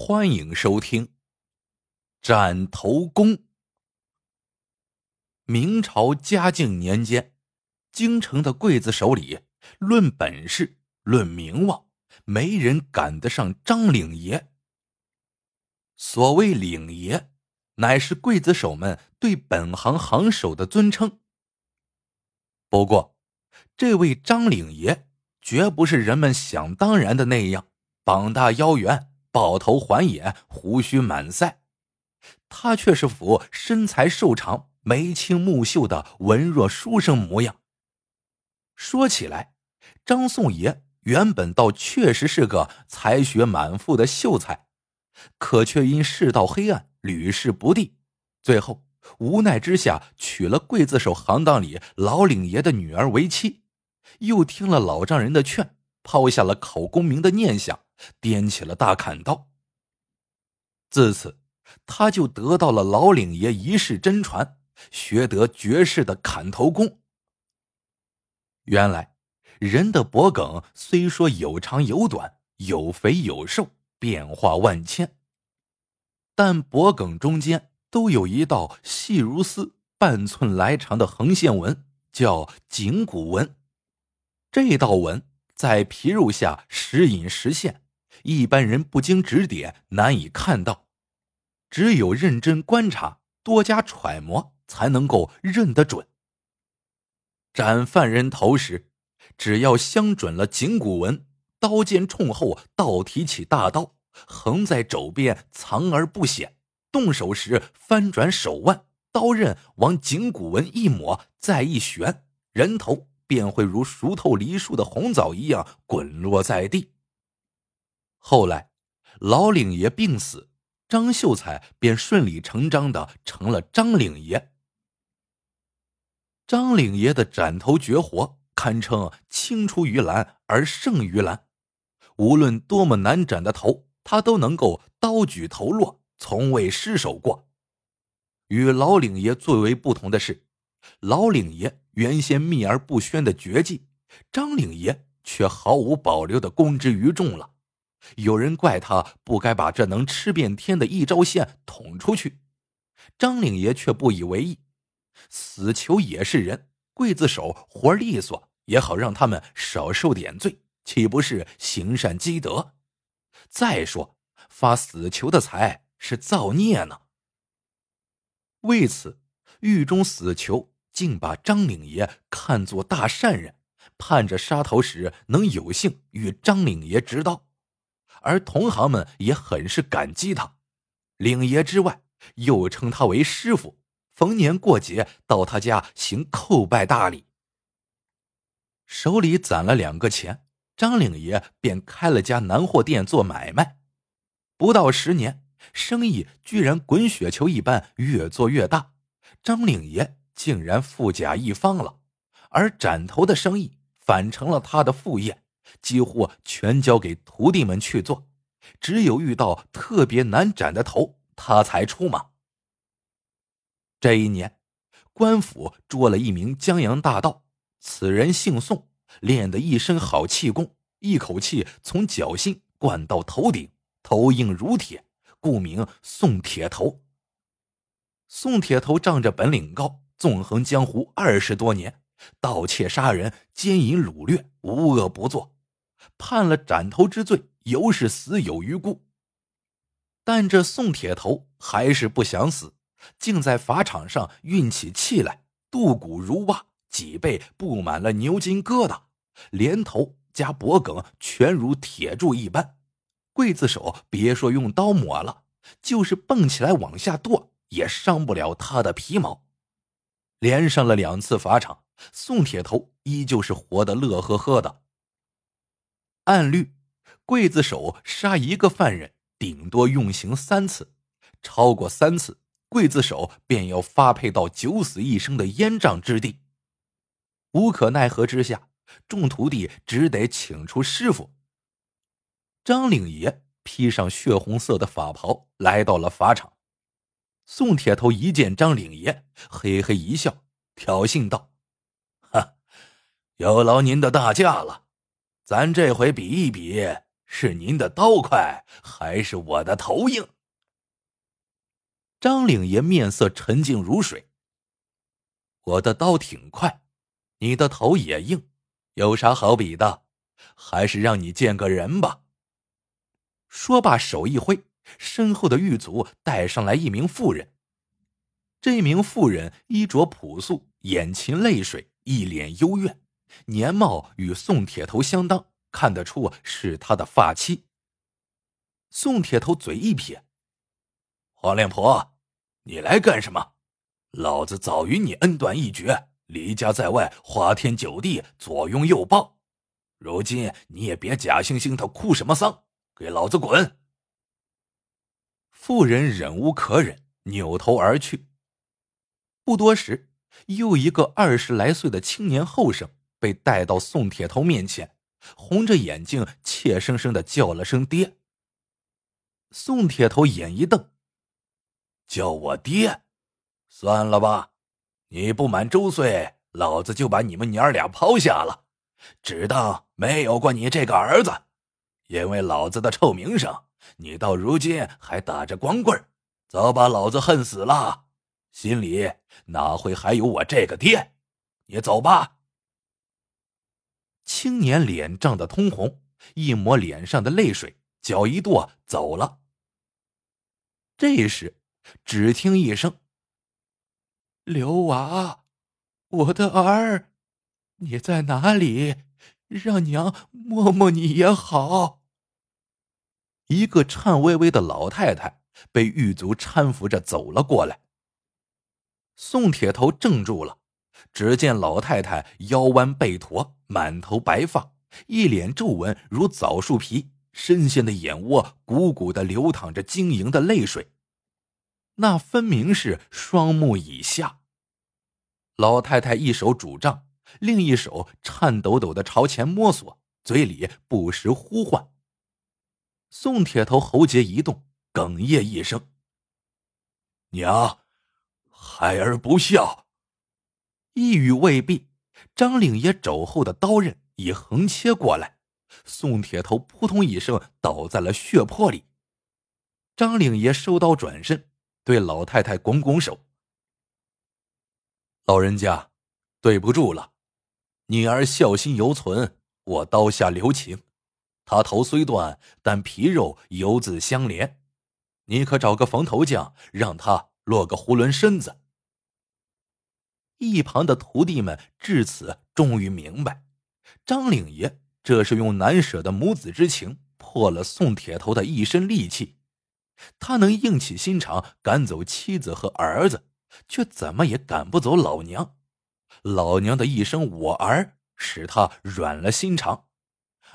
欢迎收听《斩头功》。明朝嘉靖年间，京城的刽子手里，论本事、论名望，没人赶得上张领爷。所谓领爷，乃是刽子手们对本行行首的尊称。不过，这位张领爷绝不是人们想当然的那样，膀大腰圆。抱头环眼，胡须满腮，他却是副身材瘦长、眉清目秀的文弱书生模样。说起来，张宋爷原本倒确实是个才学满腹的秀才，可却因世道黑暗，屡试不第，最后无奈之下娶了刽子手行当里老领爷的女儿为妻，又听了老丈人的劝，抛下了考功名的念想。掂起了大砍刀。自此，他就得到了老领爷一世真传，学得绝世的砍头功。原来，人的脖颈虽说有长有短，有肥有瘦，变化万千，但脖颈中间都有一道细如丝、半寸来长的横线纹，叫颈骨纹。这道纹在皮肉下时隐时现。一般人不经指点难以看到，只有认真观察、多加揣摩，才能够认得准。斩犯人头时，只要相准了颈骨纹，刀尖冲后倒提起大刀，横在肘边藏而不显；动手时翻转手腕，刀刃往颈骨纹一抹，再一旋，人头便会如熟透梨树的红枣一样滚落在地。后来，老领爷病死，张秀才便顺理成章的成了张领爷。张领爷的斩头绝活堪称青出于蓝而胜于蓝，无论多么难斩的头，他都能够刀举头落，从未失手过。与老领爷最为不同的是，老领爷原先秘而不宣的绝技，张领爷却毫无保留的公之于众了。有人怪他不该把这能吃遍天的一招线捅出去，张领爷却不以为意。死囚也是人，刽子手活利索，也好让他们少受点罪，岂不是行善积德？再说发死囚的财是造孽呢。为此，狱中死囚竟把张领爷看作大善人，盼着杀头时能有幸与张领爷执刀。而同行们也很是感激他，领爷之外，又称他为师傅，逢年过节到他家行叩拜大礼。手里攒了两个钱，张领爷便开了家南货店做买卖。不到十年，生意居然滚雪球一般越做越大，张领爷竟然富甲一方了，而斩头的生意反成了他的副业。几乎全交给徒弟们去做，只有遇到特别难斩的头，他才出马。这一年，官府捉了一名江洋大盗，此人姓宋，练得一身好气功，一口气从脚心灌到头顶，头硬如铁，故名宋铁头。宋铁头仗着本领高，纵横江湖二十多年，盗窃杀人、奸淫掳掠，无恶不作。判了斩头之罪，犹是死有余辜。但这宋铁头还是不想死，竟在法场上运起气来，肚骨如挖，脊背布满了牛筋疙瘩，连头加脖颈全如铁柱一般。刽子手别说用刀抹了，就是蹦起来往下剁，也伤不了他的皮毛。连上了两次法场，宋铁头依旧是活得乐呵呵的。按律，刽子手杀一个犯人，顶多用刑三次，超过三次，刽子手便要发配到九死一生的烟瘴之地。无可奈何之下，众徒弟只得请出师傅。张领爷披上血红色的法袍，来到了法场。宋铁头一见张领爷，嘿嘿一笑，挑衅道：“哈，有劳您的大驾了。”咱这回比一比，是您的刀快，还是我的头硬？张领爷面色沉静如水。我的刀挺快，你的头也硬，有啥好比的？还是让你见个人吧。说罢，手一挥，身后的狱卒带上来一名妇人。这名妇人衣着朴素，眼噙泪水，一脸幽怨，年貌与宋铁头相当，看得出是他的发妻。宋铁头嘴一撇：“黄脸婆，你来干什么？老子早与你恩断义绝，离家在外，花天酒地，左拥右抱。如今你也别假惺惺的哭什么丧，给老子滚！”妇人忍无可忍，扭头而去。不多时，又一个二十来岁的青年后生被带到宋铁头面前，红着眼睛，怯生生的叫了声“爹”。宋铁头眼一瞪：“叫我爹？算了吧，你不满周岁，老子就把你们娘俩抛下了，只当没有过你这个儿子。因为老子的臭名声，你到如今还打着光棍，早把老子恨死了。”心里哪会还有我这个爹？你走吧。青年脸涨得通红，一抹脸上的泪水，脚一跺走了。这时，只听一声：“刘娃，我的儿，你在哪里？让娘摸摸你也好。”一个颤巍巍的老太太被狱卒搀扶着走了过来。宋铁头怔住了，只见老太太腰弯背驼，满头白发，一脸皱纹如枣树皮，深陷的眼窝鼓鼓的流淌着晶莹的泪水，那分明是双目以下。老太太一手拄杖，另一手颤抖抖的朝前摸索，嘴里不时呼唤。宋铁头喉结一动，哽咽一声：“娘。”孩儿不孝。一语未毕，张领爷肘后的刀刃已横切过来，宋铁头扑通一声倒在了血泊里。张领爷收刀转身，对老太太拱拱手：“老人家，对不住了，女儿孝心犹存，我刀下留情。他头虽断，但皮肉犹自相连。你可找个缝头匠，让他。”落个囫囵身子。一旁的徒弟们至此终于明白，张领爷这是用难舍的母子之情破了宋铁头的一身戾气。他能硬起心肠赶走妻子和儿子，却怎么也赶不走老娘。老娘的一声“我儿”使他软了心肠，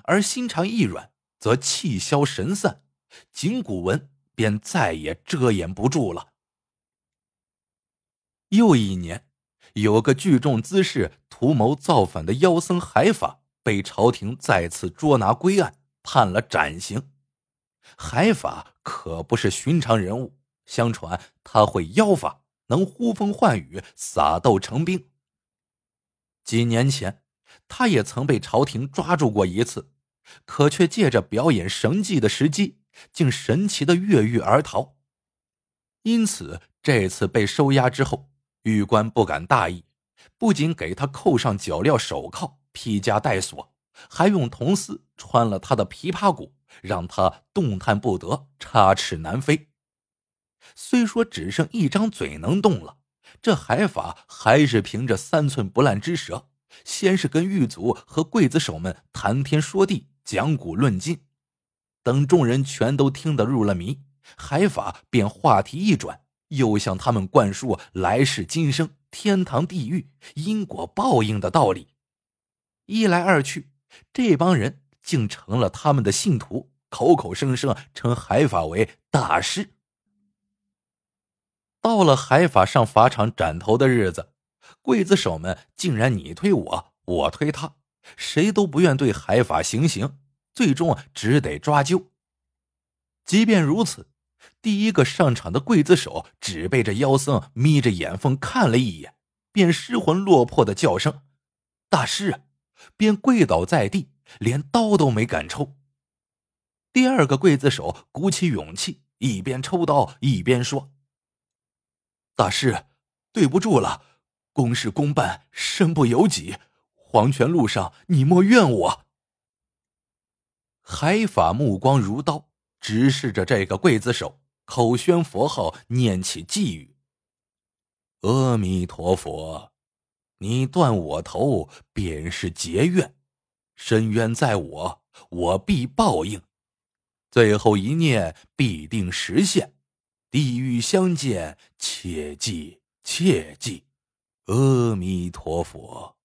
而心肠一软，则气消神散，紧骨纹便再也遮掩不住了。又一年，有个聚众滋事、图谋造反的妖僧海法被朝廷再次捉拿归案，判了斩刑。海法可不是寻常人物，相传他会妖法，能呼风唤雨、撒豆成兵。几年前，他也曾被朝廷抓住过一次，可却借着表演神迹的时机，竟神奇的越狱而逃。因此，这次被收押之后。狱官不敢大意，不仅给他扣上脚镣手铐、披枷带锁，还用铜丝穿了他的琵琶骨，让他动弹不得，插翅难飞。虽说只剩一张嘴能动了，这海法还是凭着三寸不烂之舌，先是跟狱卒和刽子手们谈天说地、讲古论今，等众人全都听得入了迷，海法便话题一转。又向他们灌输来世今生、天堂地狱、因果报应的道理。一来二去，这帮人竟成了他们的信徒，口口声声称海法为大师。到了海法上法场斩头的日子，刽子手们竟然你推我，我推他，谁都不愿对海法行刑，最终只得抓阄。即便如此。第一个上场的刽子手只被这妖僧眯着眼缝看了一眼，便失魂落魄的叫声“大师”，便跪倒在地，连刀都没敢抽。第二个刽子手鼓起勇气，一边抽刀一边说：“大师，对不住了，公事公办，身不由己。黄泉路上，你莫怨我。”海法目光如刀，直视着这个刽子手，口宣佛号，念起偈语：“阿弥陀佛，你断我头，便是结怨，深渊在我，我必报应。”最后一念必定实现，地狱相见，切记切记，阿弥陀佛。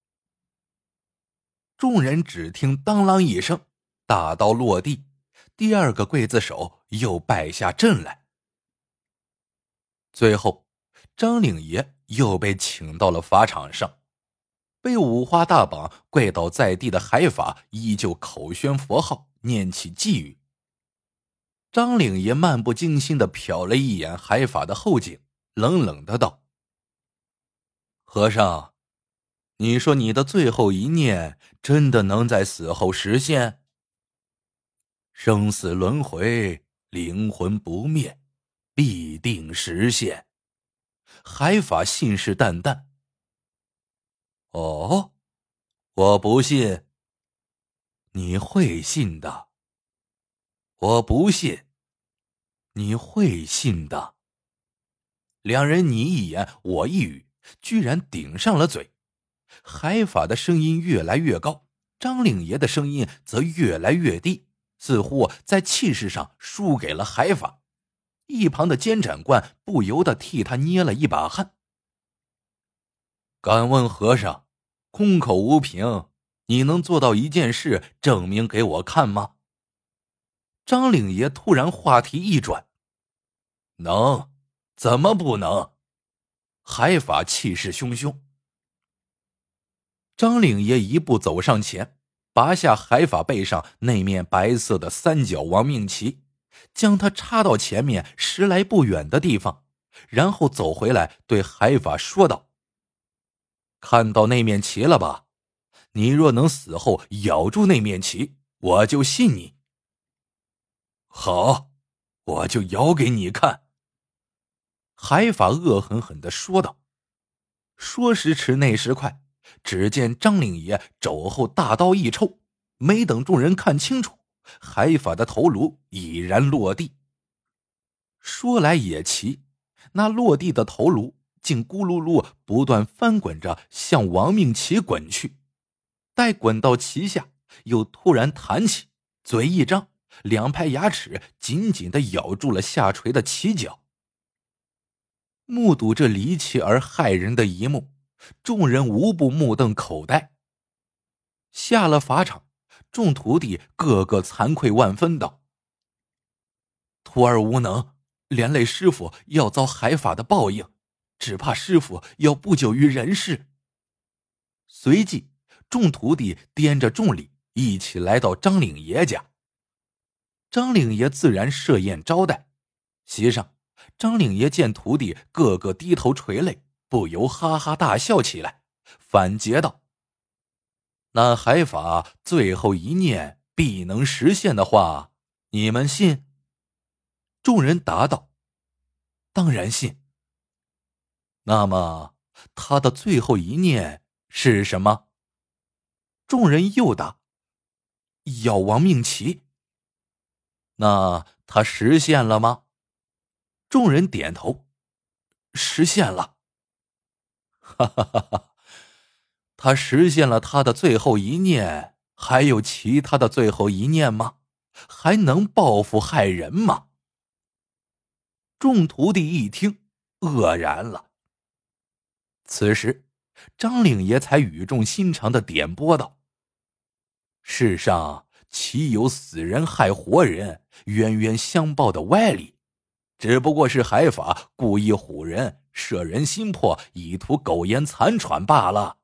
众人只听当啷一声，大刀落地，第二个刽子手又败下阵来。最后，张领爷又被请到了法场上，被五花大绑跪倒在地的海法依旧口宣佛号，念起偈语。张领爷漫不经心的瞟了一眼海法的后颈，冷冷的道：“和尚，你说你的最后一念真的能在死后实现？生死轮回，灵魂不灭，必定实现。”海法信誓旦旦：“哦，我不信，你会信的。”我不信，你会信的。两人你一言我一语，居然顶上了嘴。海法的声音越来越高，张令爷的声音则越来越低，似乎在气势上输给了海法。一旁的监斩官不由得替他捏了一把汗。敢问和尚，空口无凭，你能做到一件事，证明给我看吗？张领爷突然话题一转：“能，怎么不能？”海法气势汹汹。张领爷一步走上前，拔下海法背上那面白色的三角亡命旗，将它插到前面十来步远的地方，然后走回来对海法说道：“看到那面旗了吧？你若能死后咬住那面旗，我就信你。”好，我就咬给你看。”海法恶狠狠的说道。说时迟，那时快，只见张令爷肘后大刀一抽，没等众人看清楚，海法的头颅已然落地。说来也奇，那落地的头颅竟咕噜噜不断翻滚着向亡命旗滚去，待滚到旗下，又突然弹起，嘴一张。两排牙齿紧紧的咬住了下垂的旗角。目睹这离奇而骇人的一幕，众人无不目瞪口呆。下了法场，众徒弟个个惭愧万分，道：“徒儿无能，连累师傅要遭海法的报应，只怕师傅要不久于人世。”随即，众徒弟掂着重礼，一起来到张领爷家。张领爷自然设宴招待，席上，张领爷见徒弟个个低头垂泪，不由哈哈大笑起来，反诘道：“那海法最后一念必能实现的话，你们信？”众人答道：“当然信。”那么他的最后一念是什么？众人又答：“要亡命旗。”那他实现了吗？众人点头，实现了。哈哈哈哈！他实现了他的最后一念，还有其他的最后一念吗？还能报复害人吗？众徒弟一听，愕然了。此时，张令爷才语重心长的点拨道：“世上。”岂有死人害活人、冤冤相报的歪理？只不过是海法故意唬人、摄人心魄，以图苟延残喘罢了。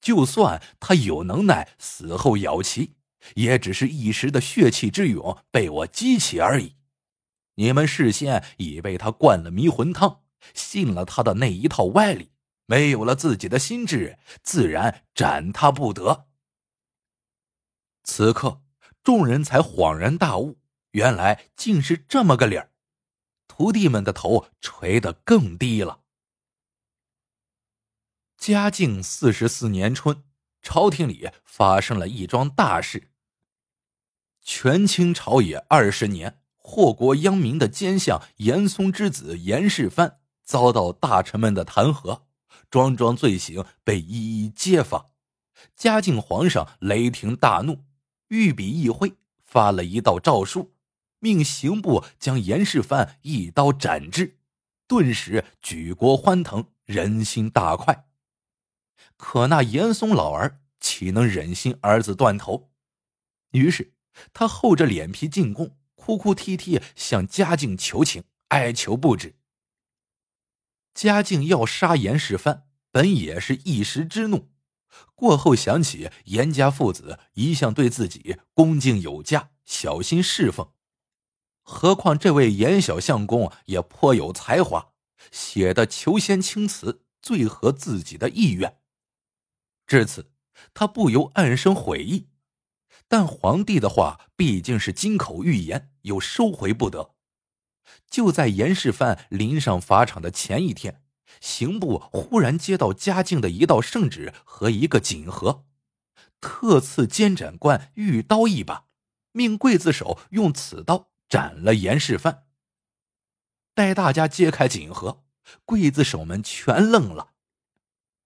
就算他有能耐，死后咬旗，也只是一时的血气之勇被我激起而已。你们事先已被他灌了迷魂汤，信了他的那一套歪理，没有了自己的心智，自然斩他不得。此刻。众人才恍然大悟，原来竟是这么个理儿，徒弟们的头垂得更低了。嘉靖四十四年春，朝廷里发生了一桩大事。权倾朝野二十年、祸国殃民的奸相严嵩之子严世蕃遭到大臣们的弹劾，桩桩罪行被一一揭发。嘉靖皇上雷霆大怒，御笔一挥，发了一道诏书。命刑部将严世蕃一刀斩之，顿时举国欢腾，人心大快。可那严嵩老儿岂能忍心儿子断头？于是他厚着脸皮进宫，哭哭啼啼向嘉靖求情，哀求不止。嘉靖要杀严世蕃，本也是一时之怒，过后想起严家父子一向对自己恭敬有加，小心侍奉。何况这位严小相公也颇有才华，写的求仙青词最合自己的意愿。至此，他不由暗生悔意。但皇帝的话毕竟是金口玉言，又收回不得。就在严世蕃临上法场的前一天，刑部忽然接到嘉靖的一道圣旨和一个锦盒，特赐监斩官玉刀一把，命刽子手用此刀。斩了严世蕃。待大家揭开锦盒，刽子手们全愣了。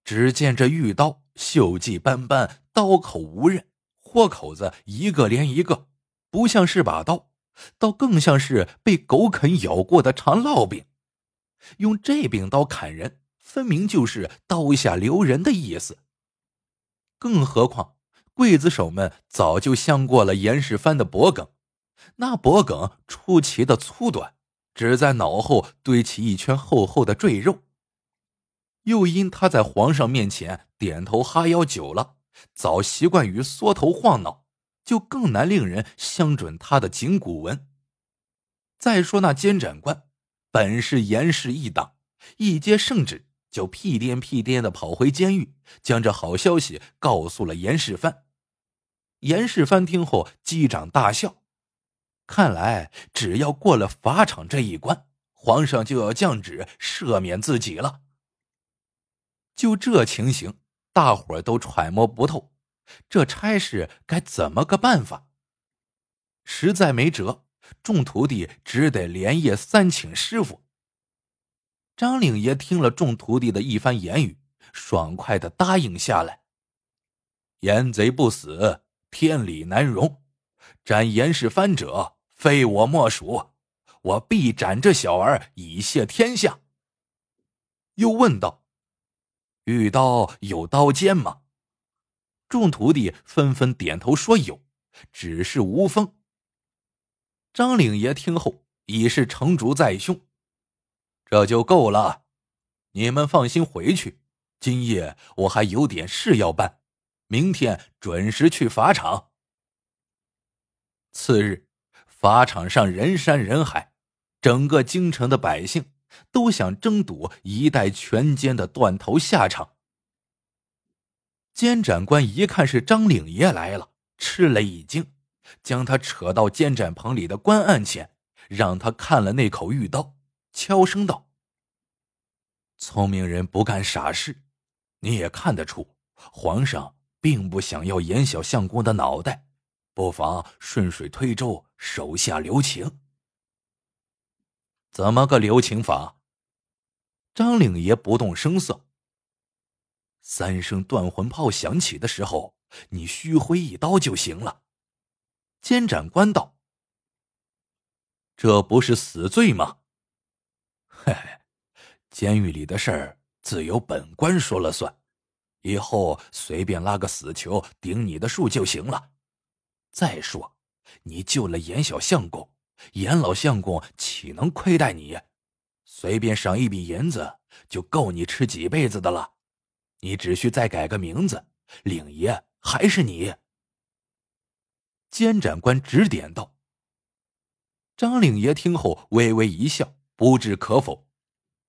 只见这玉刀锈迹斑斑，刀口无刃，豁口子一个连一个，不像是把刀，倒更像是被狗啃咬过的长烙饼。用这柄刀砍人，分明就是刀下留人的意思。更何况，刽子手们早就相过了严世蕃的脖颈。那脖颈出奇的粗短，只在脑后堆起一圈厚厚的赘肉。又因他在皇上面前点头哈腰久了，早习惯于缩头晃脑，就更难令人相准他的颈骨纹。再说那监斩官，本是严氏一党，一接圣旨就屁颠屁颠的跑回监狱，将这好消息告诉了严世蕃。严世蕃听后击掌大笑。看来，只要过了法场这一关，皇上就要降旨赦免自己了。就这情形，大伙儿都揣摩不透，这差事该怎么个办法？实在没辙，众徒弟只得连夜三请师傅。张领爷听了众徒弟的一番言语，爽快的答应下来：“严贼不死，天理难容，斩严世蕃者。”非我莫属，我必斩这小儿以谢天下。又问道：“玉刀有刀尖吗？”众徒弟纷纷点头说有，只是无锋。张领爷听后已是成竹在胸，这就够了。你们放心回去，今夜我还有点事要办，明天准时去法场。次日。法场上人山人海，整个京城的百姓都想争夺一代权奸的断头下场。监斩官一看是张领爷来了，吃了一惊，将他扯到监斩棚里的官案前，让他看了那口玉刀，悄声道：“聪明人不干傻事，你也看得出，皇上并不想要严小相公的脑袋。”不妨顺水推舟，手下留情。怎么个留情法？张领爷不动声色。三声断魂炮响起的时候，你虚挥一刀就行了。监斩官道：“这不是死罪吗？”嘿嘿，监狱里的事儿自有本官说了算，以后随便拉个死囚顶你的数就行了。再说，你救了严小相公，严老相公岂能亏待你？随便赏一笔银子，就够你吃几辈子的了。你只需再改个名字，领爷还是你。监斩官指点道。张领爷听后微微一笑，不置可否。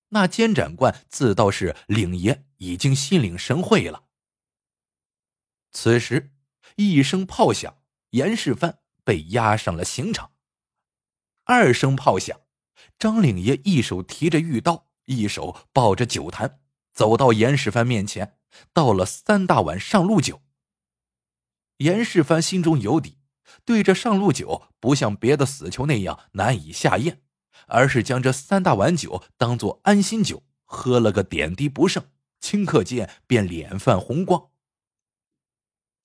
那监斩官自道是领爷已经心领神会了。此时，一声炮响。严世蕃被押上了刑场，二声炮响，张领爷一手提着玉刀，一手抱着酒坛，走到严世蕃面前，倒了三大碗上路酒。严世蕃心中有底，对这上路酒不像别的死囚那样难以下咽，而是将这三大碗酒当做安心酒，喝了个点滴不剩，顷刻间便脸泛红光。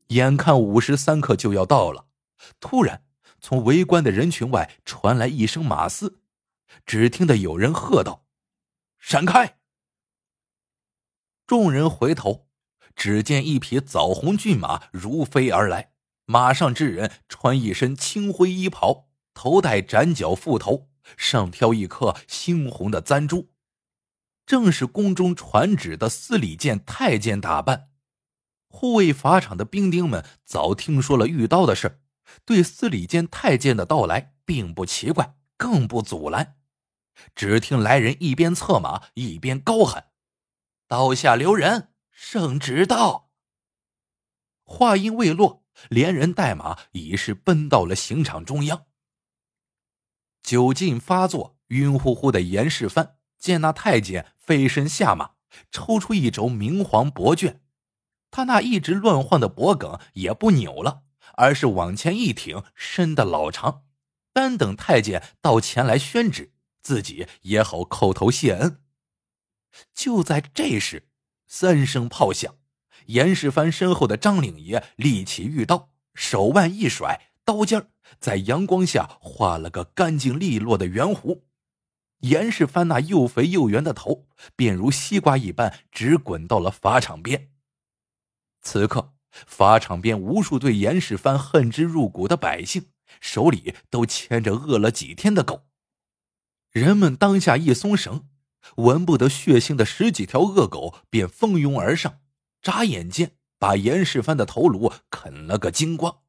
眼看午时三刻就要到了，突然。从围观的人群外传来一声马嘶，只听得有人喝道：“闪开！”众人回头，只见一匹枣红骏马如飞而来，马上之人穿一身青灰衣袍，头戴斩角覆头，上挑一颗猩红的簪珠，正是宫中传旨的司礼监太监打扮。护卫法场的兵丁们早听说了遇刀的事对司礼监太监的到来并不奇怪，更不阻拦。只听来人一边策马一边高喊：“刀下留人，圣旨到！”话音未落，连人带马已是奔到了刑场中央。酒劲发作，晕乎乎的严世蕃见那太监飞身下马，抽出一轴明黄帛绢，他那一直乱晃的脖梗也不扭了。而是往前一挺，伸得老长，单等太监到前来宣旨，自己也好叩头谢恩。就在这时，三声炮响，严世蕃身后的张领爷立起玉刀，手腕一甩，刀尖在阳光下画了个干净利落的圆弧。严世蕃那又肥又圆的头，便如西瓜一般，直滚到了法场边。此刻。法场边，无数对严世蕃恨之入骨的百姓，手里都牵着饿了几天的狗。人们当下一松绳，闻不得血腥的十几条恶狗便蜂拥而上，眨眼间把严世蕃的头颅啃了个精光。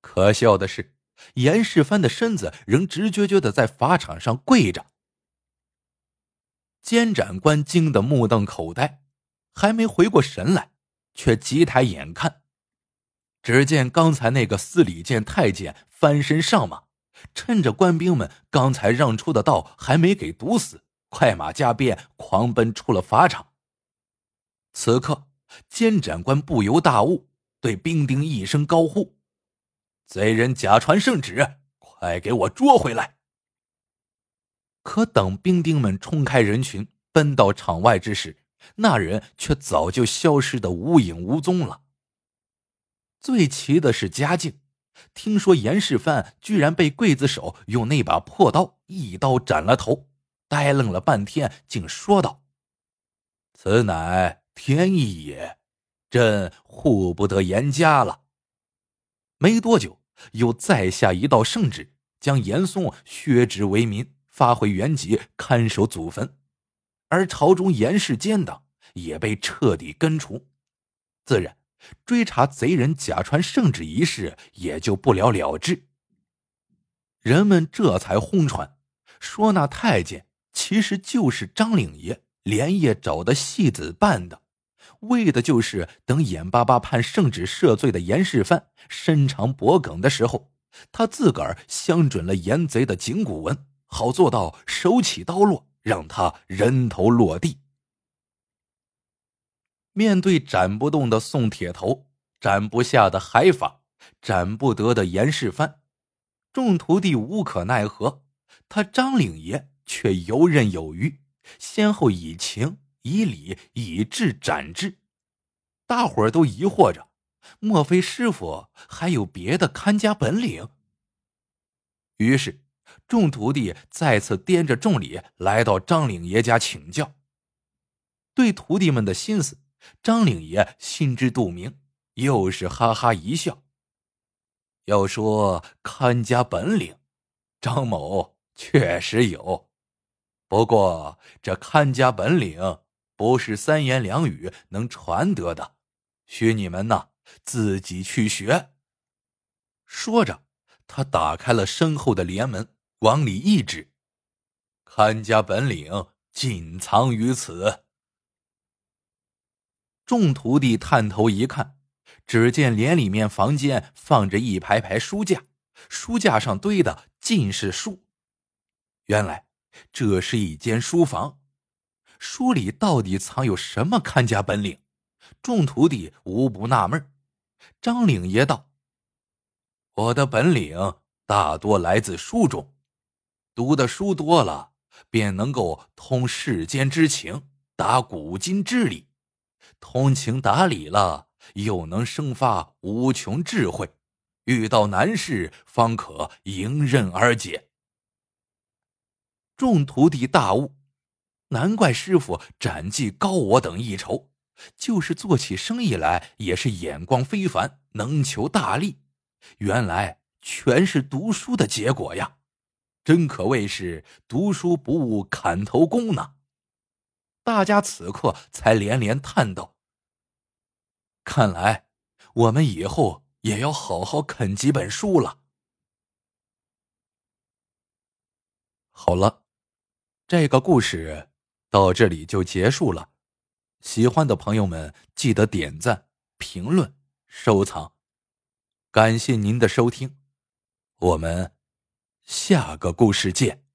可笑的是，严世蕃的身子仍直撅撅的在法场上跪着。监斩官惊得目瞪口呆，还没回过神来。却急抬眼看，只见刚才那个司礼监太监翻身上马，趁着官兵们刚才让出的道还没给堵死，快马加鞭狂奔出了法场。此刻，监斩官不由大悟，对兵丁一声高呼：“贼人假传圣旨，快给我捉回来！”可等兵丁们冲开人群，奔到场外之时，那人却早就消失的无影无踪了。最奇的是嘉靖，听说严世蕃居然被刽子手用那把破刀一刀斩了头，呆愣了半天，竟说道：“此乃天意也，朕护不得严家了。”没多久，又再下一道圣旨，将严嵩削职为民，发回原籍看守祖坟。而朝中严氏奸党也被彻底根除，自然追查贼人假传圣旨一事也就不了了之。人们这才轰传，说那太监其实就是张领爷连夜找的戏子扮的，为的就是等眼巴巴判圣旨赦罪的严世蕃伸长脖梗的时候，他自个儿相准了严贼的颈骨纹，好做到手起刀落。让他人头落地。面对斩不动的宋铁头，斩不下的海法，斩不得的严世蕃，众徒弟无可奈何。他张领爷却游刃有余，先后以情、以理、以智斩之。大伙儿都疑惑着：莫非师傅还有别的看家本领？于是。众徒弟再次掂着重礼来到张领爷家请教。对徒弟们的心思，张领爷心知肚明，又是哈哈一笑。要说看家本领，张某确实有，不过这看家本领不是三言两语能传得的，需你们呐自己去学。说着，他打开了身后的帘门。往里一指，看家本领尽藏于此。众徒弟探头一看，只见帘里面房间放着一排排书架，书架上堆的尽是书。原来这是一间书房，书里到底藏有什么看家本领？众徒弟无不纳闷。张领爷道：“我的本领大多来自书中，读的书多了，便能够通世间之情，达古今之理。通情达理了，又能生发无穷智慧。遇到难事，方可迎刃而解。”众徒弟大悟，难怪师傅斩技高我等一筹。就是做起生意来也是眼光非凡，能求大利。原来全是读书的结果呀！真可谓是读书不误砍头功呢。大家此刻才连连叹道：“看来我们以后也要好好啃几本书了。”好了，这个故事到这里就结束了。喜欢的朋友们，记得点赞、评论、收藏，感谢您的收听，我们下个故事见。